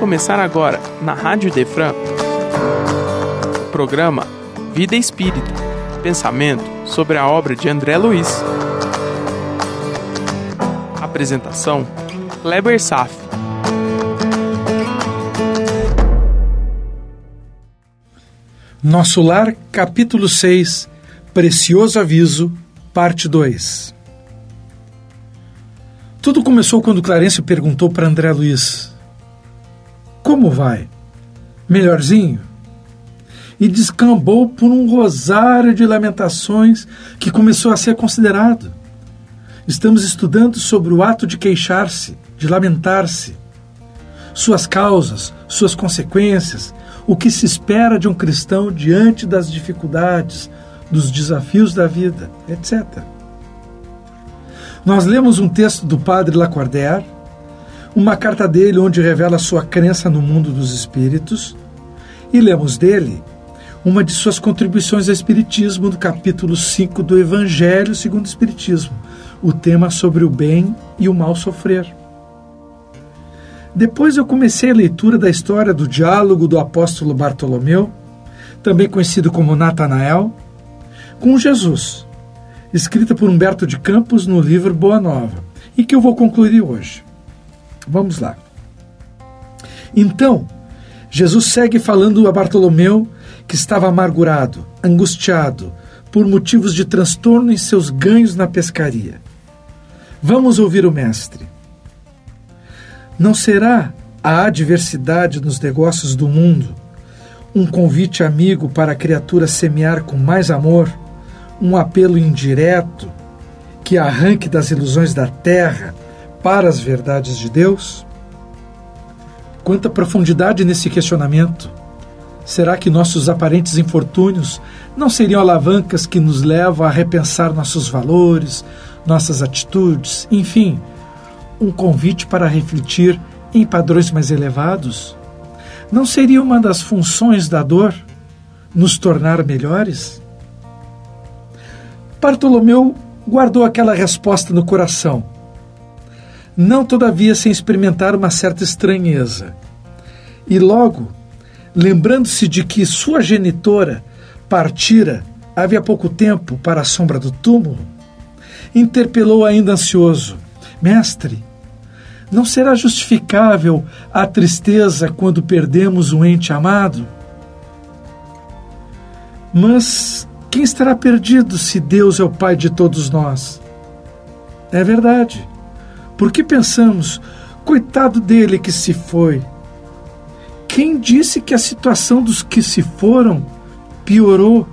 começar agora, na Rádio Defran, programa Vida Espírita Pensamento sobre a obra de André Luiz. Apresentação: Kleber Saf. Nosso Lar, capítulo 6 Precioso Aviso, parte 2 Tudo começou quando Clarence perguntou para André Luiz: Como vai? Melhorzinho? E descambou por um rosário de lamentações que começou a ser considerado. Estamos estudando sobre o ato de queixar-se, de lamentar-se, suas causas, suas consequências, o que se espera de um cristão diante das dificuldades, dos desafios da vida, etc. Nós lemos um texto do padre Lacordaire, uma carta dele onde revela sua crença no mundo dos espíritos, e lemos dele uma de suas contribuições ao Espiritismo no capítulo 5 do Evangelho segundo o Espiritismo, o tema sobre o bem e o mal sofrer. Depois eu comecei a leitura da história do diálogo do apóstolo Bartolomeu, também conhecido como Natanael, com Jesus, escrita por Humberto de Campos no livro Boa Nova, e que eu vou concluir hoje. Vamos lá. Então, Jesus segue falando a Bartolomeu que estava amargurado, angustiado, por motivos de transtorno em seus ganhos na pescaria. Vamos ouvir o Mestre. Não será a adversidade nos negócios do mundo um convite amigo para a criatura semear com mais amor, um apelo indireto que arranque das ilusões da terra para as verdades de Deus? Quanta profundidade nesse questionamento! Será que nossos aparentes infortúnios não seriam alavancas que nos levam a repensar nossos valores, nossas atitudes, enfim, um convite para refletir em padrões mais elevados? Não seria uma das funções da dor nos tornar melhores? Bartolomeu guardou aquela resposta no coração, não todavia sem experimentar uma certa estranheza. E logo, lembrando-se de que sua genitora partira havia pouco tempo para a sombra do túmulo, interpelou ainda ansioso: Mestre, não será justificável a tristeza quando perdemos um ente amado? Mas quem estará perdido se Deus é o Pai de todos nós? É verdade. Porque pensamos, coitado dele que se foi. Quem disse que a situação dos que se foram piorou?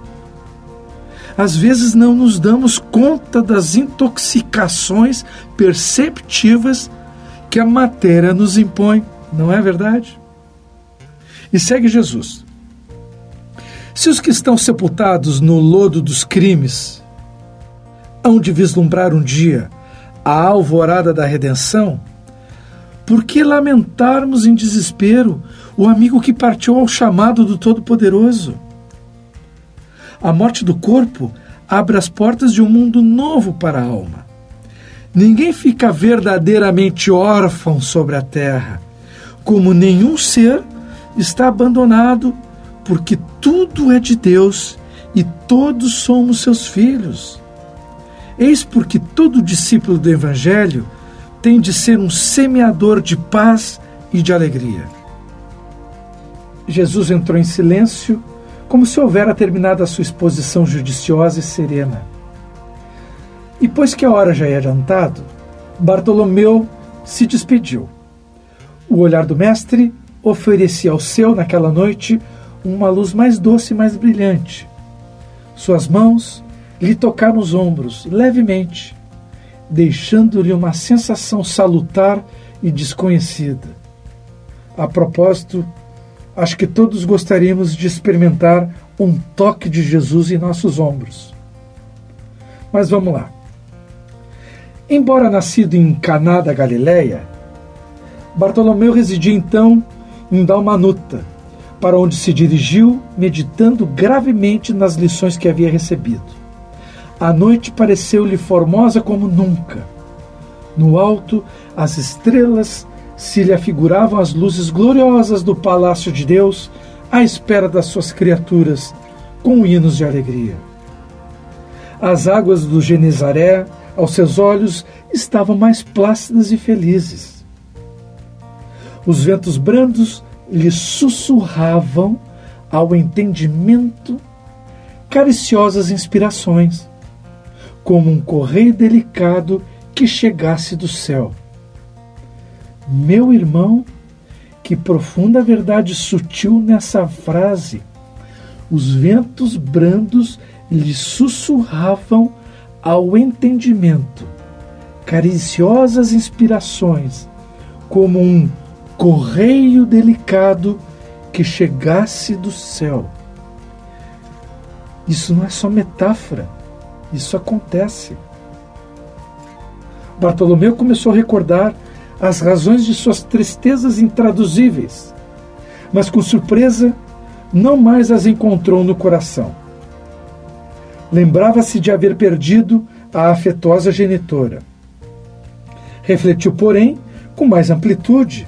Às vezes não nos damos conta das intoxicações perceptivas que a matéria nos impõe, não é verdade? E segue Jesus. Se os que estão sepultados no lodo dos crimes hão de vislumbrar um dia a alvorada da redenção, por que lamentarmos em desespero o amigo que partiu ao chamado do Todo-Poderoso? A morte do corpo abre as portas de um mundo novo para a alma. Ninguém fica verdadeiramente órfão sobre a terra, como nenhum ser está abandonado, porque tudo é de Deus e todos somos seus filhos. Eis porque todo discípulo do Evangelho tem de ser um semeador de paz e de alegria. Jesus entrou em silêncio, como se houvera terminado a sua exposição judiciosa e serena. E pois que a hora já ia adiantado, Bartolomeu se despediu. O olhar do mestre oferecia ao seu, naquela noite, uma luz mais doce e mais brilhante. Suas mãos lhe tocaram os ombros levemente, deixando-lhe uma sensação salutar e desconhecida. A propósito, acho que todos gostaríamos de experimentar um toque de Jesus em nossos ombros. Mas vamos lá. Embora nascido em Caná da Galileia, Bartolomeu residia então em Dalmanuta, para onde se dirigiu meditando gravemente nas lições que havia recebido. A noite pareceu-lhe formosa como nunca. No alto, as estrelas se lhe afiguravam as luzes gloriosas do palácio de Deus à espera das suas criaturas, com hinos de alegria. As águas do Genezaré, aos seus olhos, estavam mais plácidas e felizes. Os ventos brandos lhe sussurravam ao entendimento cariciosas inspirações, como um correio delicado que chegasse do céu. Meu irmão, que profunda verdade sutil nessa frase. Os ventos brandos lhe sussurravam ao entendimento cariciosas inspirações, como um correio delicado que chegasse do céu. Isso não é só metáfora, isso acontece. Bartolomeu começou a recordar as razões de suas tristezas intraduzíveis, mas com surpresa não mais as encontrou no coração. Lembrava-se de haver perdido a afetuosa genitora. Refletiu, porém, com mais amplitude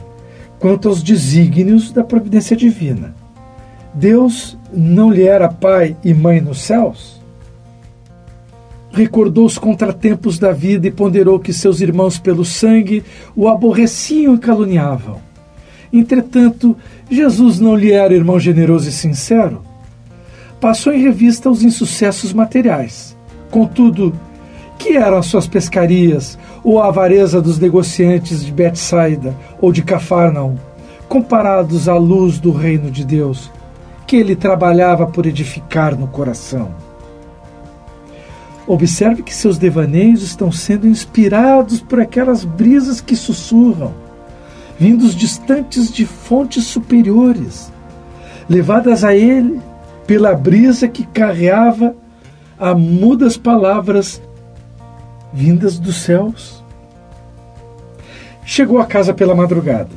quanto aos desígnios da providência divina. Deus não lhe era pai e mãe nos céus? Recordou os contratempos da vida e ponderou que seus irmãos pelo sangue o aborreciam e caluniavam. Entretanto, Jesus não lhe era irmão generoso e sincero? Passou em revista os insucessos materiais. Contudo, que eram as suas pescarias, ou a avareza dos negociantes de Betsaida ou de Cafarnaum, comparados à luz do reino de Deus, que ele trabalhava por edificar no coração. Observe que seus devaneios estão sendo inspirados por aquelas brisas que sussurram, vindos distantes de fontes superiores, levadas a ele pela brisa que carreava a mudas palavras vindas dos céus. Chegou a casa pela madrugada.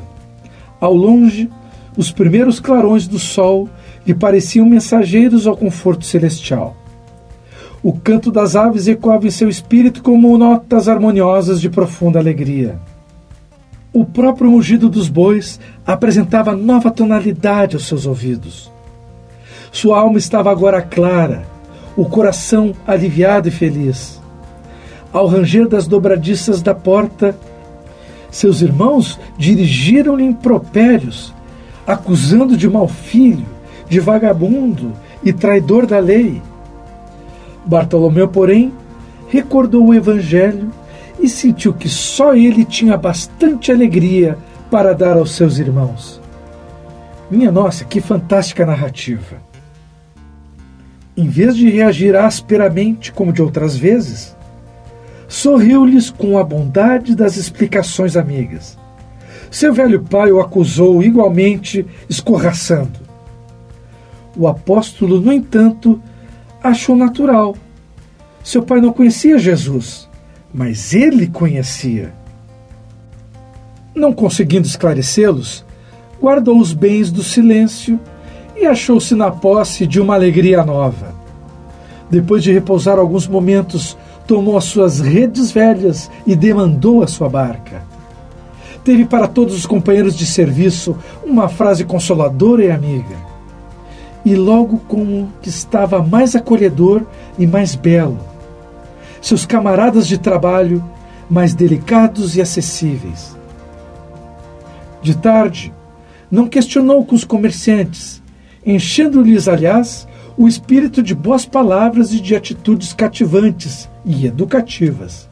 Ao longe, os primeiros clarões do sol lhe pareciam mensageiros ao conforto celestial. O canto das aves ecoava em seu espírito como notas harmoniosas de profunda alegria. O próprio mugido dos bois apresentava nova tonalidade aos seus ouvidos. Sua alma estava agora clara, o coração aliviado e feliz. Ao ranger das dobradiças da porta, seus irmãos dirigiram-lhe impropérios, acusando de mau filho, de vagabundo e traidor da lei. Bartolomeu, porém, recordou o Evangelho e sentiu que só ele tinha bastante alegria para dar aos seus irmãos. Minha nossa, que fantástica narrativa! Em vez de reagir asperamente como de outras vezes, sorriu-lhes com a bondade das explicações amigas. Seu velho pai o acusou igualmente, escorraçando. O apóstolo, no entanto, achou natural. Seu pai não conhecia Jesus, mas ele conhecia. Não conseguindo esclarecê-los, guardou os bens do silêncio e achou-se na posse de uma alegria nova. Depois de repousar alguns momentos tomou as suas redes velhas e demandou a sua barca. Teve para todos os companheiros de serviço uma frase consoladora e amiga. E logo como que estava mais acolhedor e mais belo. Seus camaradas de trabalho mais delicados e acessíveis. De tarde, não questionou com os comerciantes, enchendo-lhes, aliás, o espírito de boas palavras e de atitudes cativantes e educativas.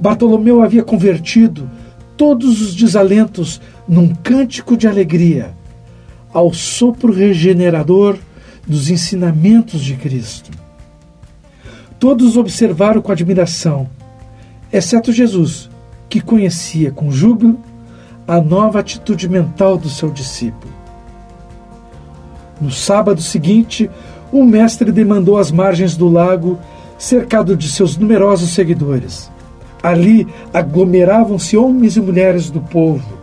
Bartolomeu havia convertido todos os desalentos num cântico de alegria ao sopro regenerador dos ensinamentos de Cristo. Todos observaram com admiração, exceto Jesus, que conhecia com júbilo a nova atitude mental do seu discípulo. No sábado seguinte, o mestre demandou as margens do lago cercado de seus numerosos seguidores. Ali aglomeravam-se homens e mulheres do povo,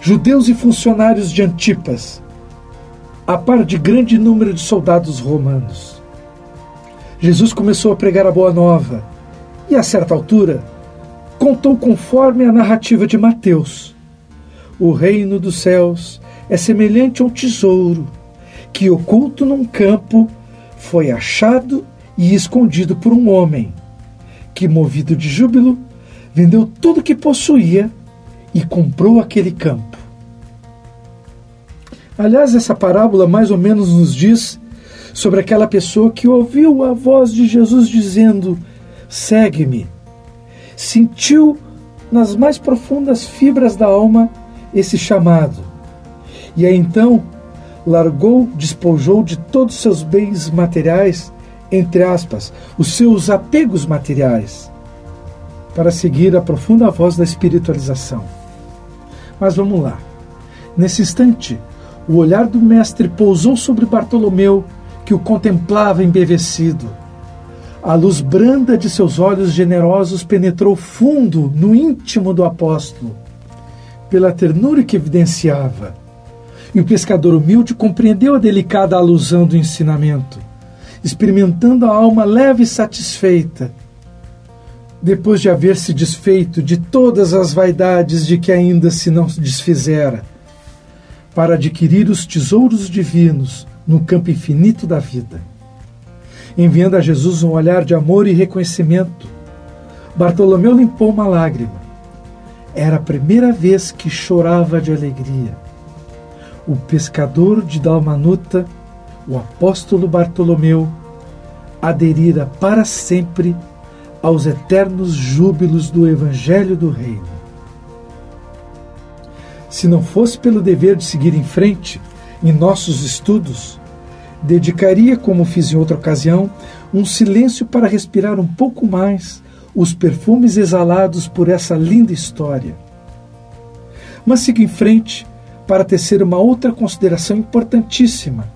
judeus e funcionários de Antipas, a par de grande número de soldados romanos. Jesus começou a pregar a boa nova e, a certa altura, contou conforme a narrativa de Mateus. O reino dos céus é semelhante a um tesouro que, oculto num campo, foi achado e escondido por um homem, que, movido de júbilo, vendeu tudo que possuía e comprou aquele campo. Aliás, essa parábola mais ou menos nos diz sobre aquela pessoa que ouviu a voz de Jesus dizendo: Segue-me. Sentiu nas mais profundas fibras da alma esse chamado. E aí então largou, despojou de todos os seus bens materiais, entre aspas, os seus apegos materiais, para seguir a profunda voz da espiritualização. Mas vamos lá. Nesse instante, o olhar do mestre pousou sobre Bartolomeu, que o contemplava embevecido. A luz branda de seus olhos generosos penetrou fundo no íntimo do apóstolo, pela ternura que evidenciava. E o pescador humilde compreendeu a delicada alusão do ensinamento, experimentando a alma leve e satisfeita, depois de haver se desfeito de todas as vaidades de que ainda se não desfizera para adquirir os tesouros divinos no campo infinito da vida. Enviando a Jesus um olhar de amor e reconhecimento, Bartolomeu limpou uma lágrima. Era a primeira vez que chorava de alegria. O pescador de Dalmanuta, o apóstolo Bartolomeu, aderira para sempre aos eternos júbilos do Evangelho do Reino. Se não fosse pelo dever de seguir em frente em nossos estudos, dedicaria, como fiz em outra ocasião, um silêncio para respirar um pouco mais os perfumes exalados por essa linda história. Mas siga em frente para tecer uma outra consideração importantíssima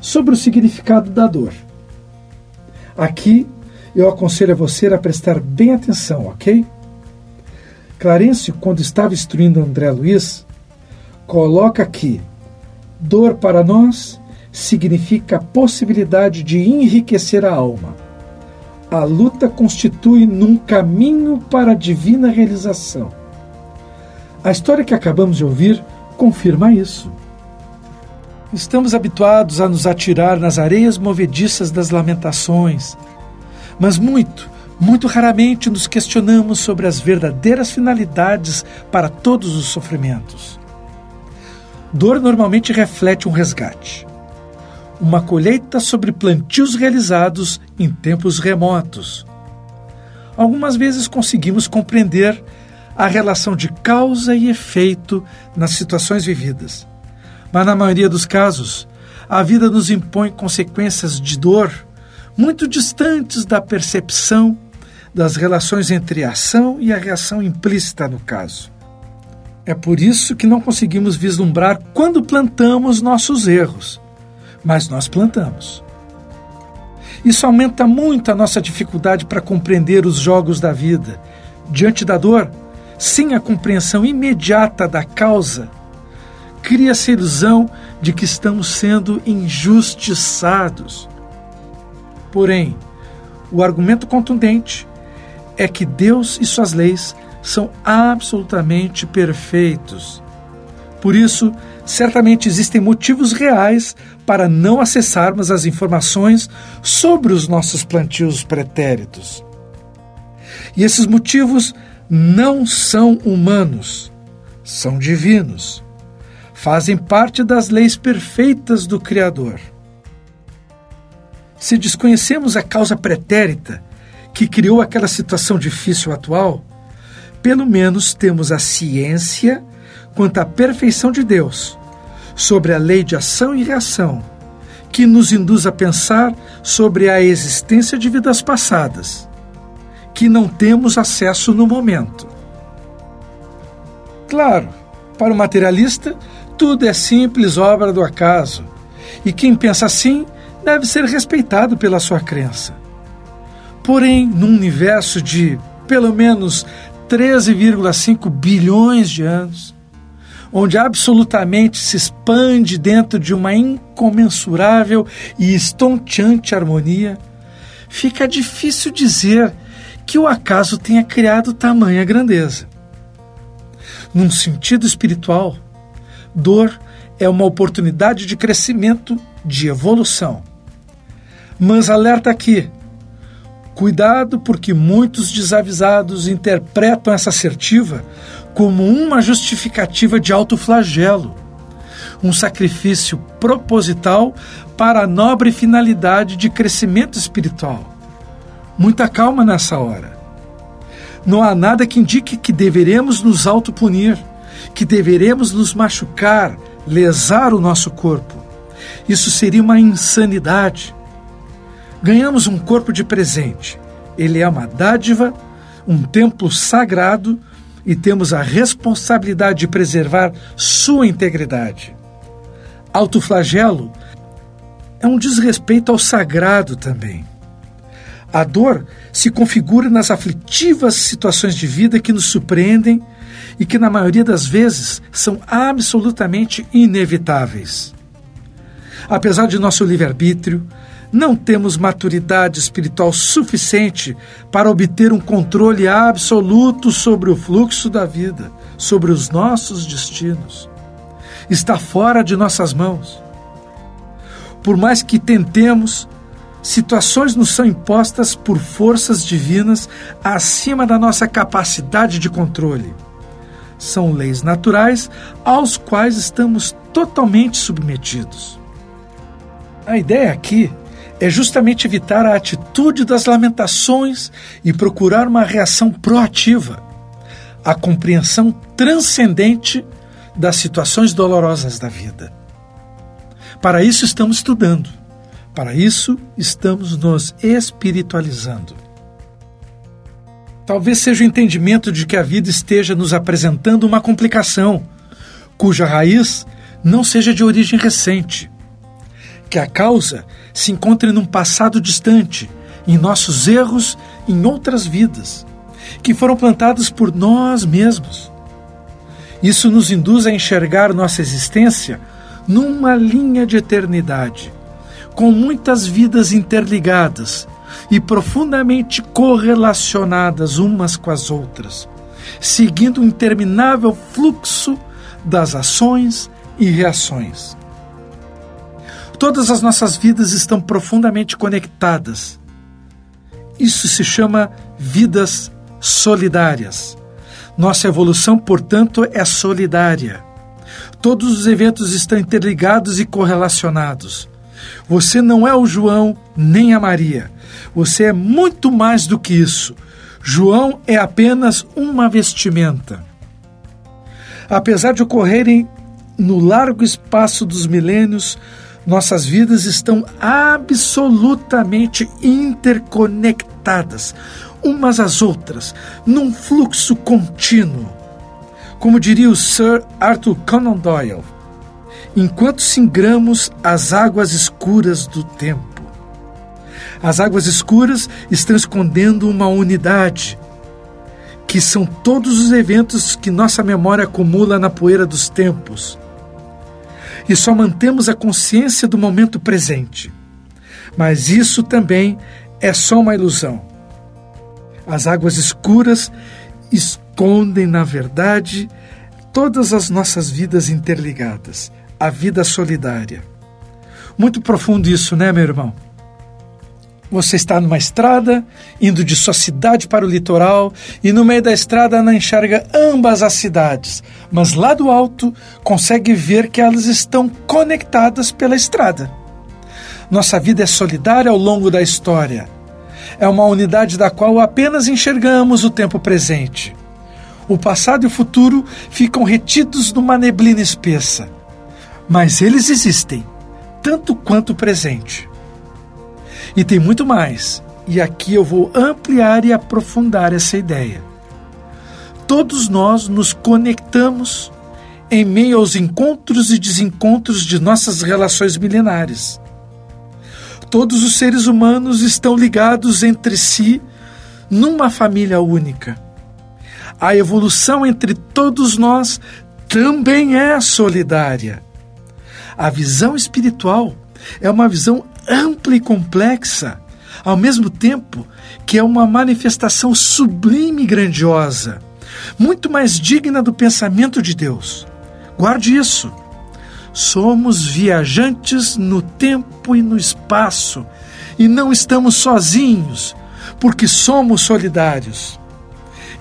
sobre o significado da dor. Aqui eu aconselho a você a prestar bem atenção, ok? Clarencio, quando estava instruindo André Luiz, coloca aqui: dor para nós significa a possibilidade de enriquecer a alma. A luta constitui num caminho para a divina realização. A história que acabamos de ouvir confirma isso. Estamos habituados a nos atirar nas areias movediças das lamentações, mas muito, muito raramente nos questionamos sobre as verdadeiras finalidades para todos os sofrimentos. Dor normalmente reflete um resgate. Uma colheita sobre plantios realizados em tempos remotos. Algumas vezes conseguimos compreender a relação de causa e efeito nas situações vividas. Mas na maioria dos casos, a vida nos impõe consequências de dor muito distantes da percepção das relações entre a ação e a reação implícita no caso. É por isso que não conseguimos vislumbrar quando plantamos nossos erros, mas nós plantamos. Isso aumenta muito a nossa dificuldade para compreender os jogos da vida. Diante da dor, sem a compreensão imediata da causa, cria-se a ilusão de que estamos sendo injustiçados. Porém, o argumento contundente é que Deus e suas leis são absolutamente perfeitos. Por isso, certamente existem motivos reais para não acessarmos as informações sobre os nossos plantios pretéritos. E esses motivos não são humanos, são divinos. Fazem parte das leis perfeitas do Criador. Se desconhecemos a causa pretérita que criou aquela situação difícil atual, pelo menos temos a ciência quanto à perfeição de Deus, sobre a lei de ação e reação, que nos induz a pensar sobre a existência de vidas passadas, que não temos acesso no momento. Claro, para o materialista, tudo é simples obra do acaso, e quem pensa assim deve ser respeitado pela sua crença. Porém, num universo de pelo menos 13,5 bilhões de anos, onde absolutamente se expande dentro de uma incomensurável e estonteante harmonia, fica difícil dizer que o acaso tenha criado tamanha grandeza. Num sentido espiritual, dor é uma oportunidade de crescimento, de evolução. Mas alerta aqui: cuidado, porque muitos desavisados interpretam essa assertiva como uma justificativa de alto flagelo, um sacrifício proposital para a nobre finalidade de crescimento espiritual. Muita calma nessa hora. Não há nada que indique que deveremos nos autopunir, que deveremos nos machucar, lesar o nosso corpo. Isso seria uma insanidade. Ganhamos um corpo de presente. Ele é uma dádiva, um templo sagrado e temos a responsabilidade de preservar sua integridade. Autoflagelo é um desrespeito ao sagrado também. A dor se configura nas aflitivas situações de vida que nos surpreendem e que, na maioria das vezes, são absolutamente inevitáveis. Apesar de nosso livre-arbítrio, não temos maturidade espiritual suficiente para obter um controle absoluto sobre o fluxo da vida, sobre os nossos destinos. Está fora de nossas mãos. Por mais que tentemos, situações nos são impostas por forças divinas acima da nossa capacidade de controle. São leis naturais aos quais estamos totalmente submetidos. A ideia aqui é justamente evitar a atitude das lamentações e procurar uma reação proativa, a compreensão transcendente das situações dolorosas da vida. Para isso estamos estudando para isso, estamos nos espiritualizando. Talvez seja o entendimento de que a vida esteja nos apresentando uma complicação, cuja raiz não seja de origem recente. Que a causa se encontre num passado distante, em nossos erros, em outras vidas, que foram plantadas por nós mesmos. Isso nos induz a enxergar nossa existência numa linha de eternidade com muitas vidas interligadas e profundamente correlacionadas umas com as outras, seguindo um interminável fluxo das ações e reações. Todas as nossas vidas estão profundamente conectadas. Isso se chama vidas solidárias. Nossa evolução, portanto, é solidária. Todos os eventos estão interligados e correlacionados. Você não é o João nem a Maria. Você é muito mais do que isso. João é apenas uma vestimenta. Apesar de ocorrerem no largo espaço dos milênios, nossas vidas estão absolutamente interconectadas umas às outras, num fluxo contínuo. Como diria o Sir Arthur Conan Doyle, enquanto singramos as águas escuras do tempo. As águas escuras estão escondendo uma unidade, que são todos os eventos que nossa memória acumula na poeira dos tempos. E só mantemos a consciência do momento presente. Mas isso também é só uma ilusão. As águas escuras escondem, na verdade, todas as nossas vidas interligadas a vida solidária. Muito profundo isso, né, meu irmão? Você está numa estrada, indo de sua cidade para o litoral, e no meio da estrada não enxerga ambas as cidades, mas lá do alto consegue ver que elas estão conectadas pela estrada. Nossa vida é solidária ao longo da história. É uma unidade da qual apenas enxergamos o tempo presente. O passado e o futuro ficam retidos numa neblina espessa mas eles existem, tanto quanto o presente. E tem muito mais, e aqui eu vou ampliar e aprofundar essa ideia. Todos nós nos conectamos em meio aos encontros e desencontros de nossas relações milenares. Todos os seres humanos estão ligados entre si numa família única. A evolução entre todos nós também é solidária a visão espiritual é uma visão ampla e complexa, ao mesmo tempo que é uma manifestação sublime e grandiosa, muito mais digna do pensamento de Deus. Guarde isso. Somos viajantes no tempo e no espaço e não estamos sozinhos, porque somos solidários.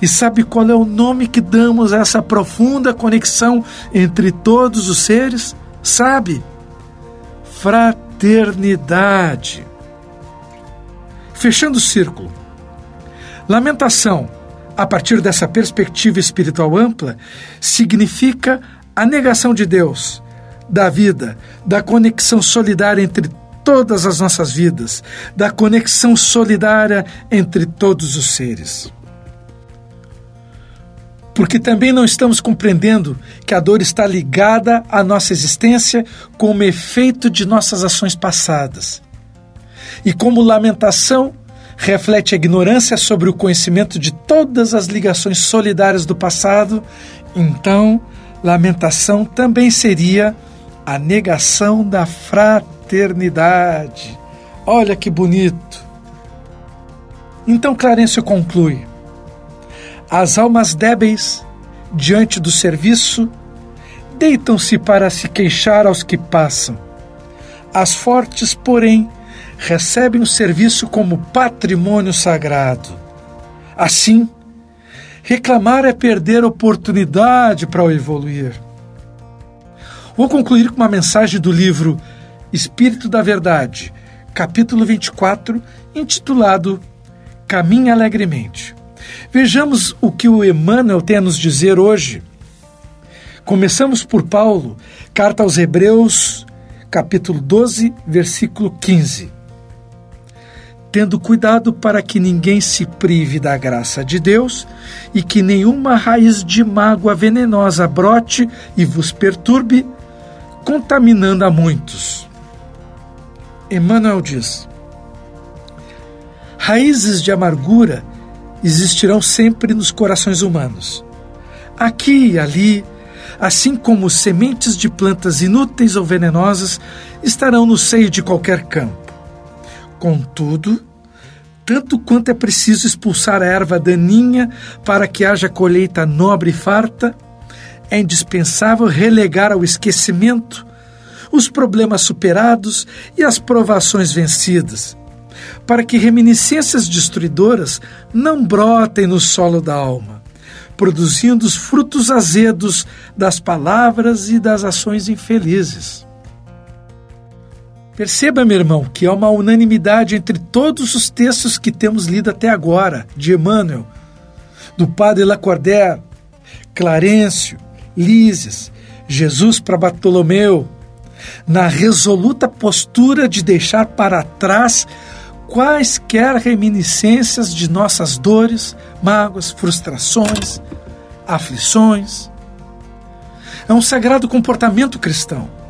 E sabe qual é o nome que damos a essa profunda conexão entre todos os seres? Sabe? Fraternidade. Fechando o círculo. Lamentação, a partir dessa perspectiva espiritual ampla, significa a negação de Deus, da vida, da conexão solidária entre todas as nossas vidas, da conexão solidária entre todos os seres. Porque também não estamos compreendendo que a dor está ligada à nossa existência como efeito de nossas ações passadas. E como lamentação reflete a ignorância sobre o conhecimento de todas as ligações solidárias do passado, então lamentação também seria a negação da fraternidade. Olha que bonito! Então Clarencio conclui: as almas débeis, diante do serviço, deitam-se para se queixar aos que passam. As fortes, porém, recebem o serviço como patrimônio sagrado. Assim, reclamar é perder oportunidade para evoluir. Vou concluir com uma mensagem do livro Espírito da Verdade, capítulo 24, intitulado Caminhe Alegremente. Vejamos o que o Emmanuel tem a nos dizer hoje. Começamos por Paulo, carta aos Hebreus, capítulo 12, versículo 15 tendo cuidado para que ninguém se prive da graça de Deus e que nenhuma raiz de mágoa venenosa brote e vos perturbe, contaminando a muitos. Emmanuel diz: Raízes de amargura existirão sempre nos corações humanos. Aqui e ali, assim como sementes de plantas inúteis ou venenosas estarão no seio de qualquer campo. Contudo, tanto quanto é preciso expulsar a erva daninha para que haja colheita nobre e farta, é indispensável relegar ao esquecimento os problemas superados e as provações vencidas, para que reminiscências destruidoras não brotem no solo da alma, produzindo os frutos azedos das palavras e das ações infelizes. Perceba, meu irmão, que há uma unanimidade entre todos os textos que temos lido até agora, de Emmanuel, do Padre Lacordaire, Clarencio, Lísias, Jesus para Bartolomeu, na resoluta postura de deixar para trás quaisquer reminiscências de nossas dores, mágoas, frustrações, aflições. É um sagrado comportamento cristão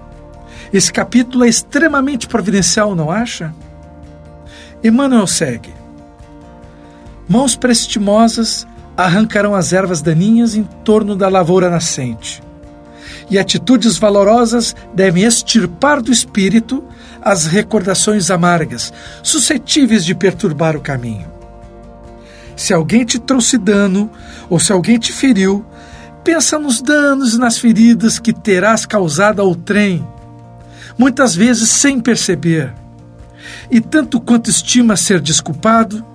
esse capítulo é extremamente providencial, não acha? Emmanuel segue. Mãos prestimosas arrancarão as ervas daninhas em torno da lavoura nascente. E atitudes valorosas devem extirpar do espírito as recordações amargas, suscetíveis de perturbar o caminho. Se alguém te trouxe dano ou se alguém te feriu, pensa nos danos e nas feridas que terás causado ao trem muitas vezes sem perceber. E tanto quanto estima ser desculpado,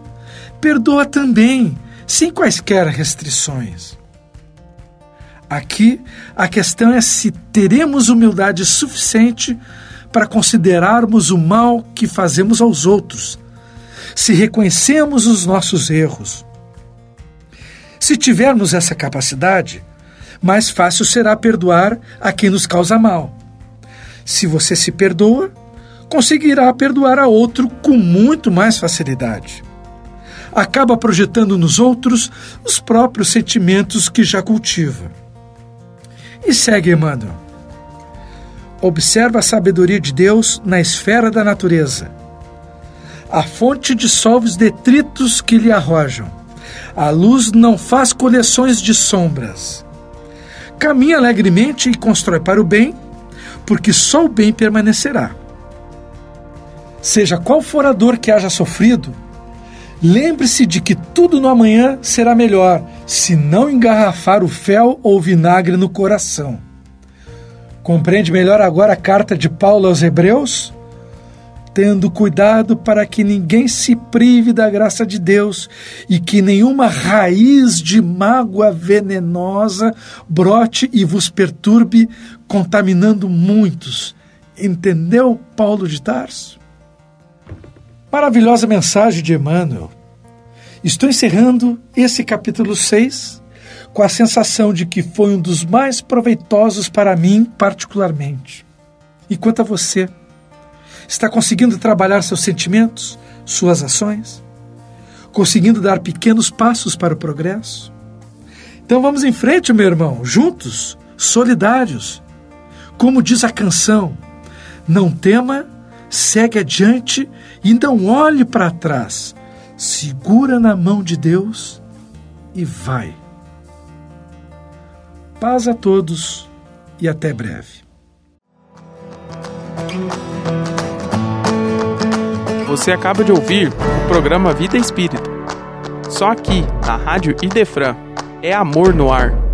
perdoa também, sem quaisquer restrições. Aqui, a questão é se teremos humildade suficiente para considerarmos o mal que fazemos aos outros, se reconhecemos os nossos erros. Se tivermos essa capacidade, mais fácil será perdoar a quem nos causa mal. Se você se perdoa, conseguirá perdoar a outro com muito mais facilidade. Acaba projetando nos outros os próprios sentimentos que já cultiva. E segue Emmanuel. Observa a sabedoria de Deus na esfera da natureza. A fonte dissolve os detritos que lhe arrojam. A luz não faz coleções de sombras. Caminha alegremente e constrói para o bem porque só o bem permanecerá. Seja qual for a dor que haja sofrido, lembre-se de que tudo no amanhã será melhor se não engarrafar o fel ou vinagre no coração. Compreende melhor agora a carta de Paulo aos Hebreus? Tendo cuidado para que ninguém se prive da graça de Deus e que nenhuma raiz de mágoa venenosa brote e vos perturbe, contaminando muitos. Entendeu, Paulo de Tarso? Maravilhosa mensagem de Emmanuel. Estou encerrando esse capítulo 6 com a sensação de que foi um dos mais proveitosos para mim, particularmente. E quanto a você? Está conseguindo trabalhar seus sentimentos, suas ações? Conseguindo dar pequenos passos para o progresso? Então vamos em frente, meu irmão, juntos, solidários. Como diz a canção, não tema, segue adiante e não olhe para trás. Segura na mão de Deus e vai. Paz a todos e até breve. Você acaba de ouvir o programa Vida Espírita. Só aqui, na Rádio Idefran, é amor no ar.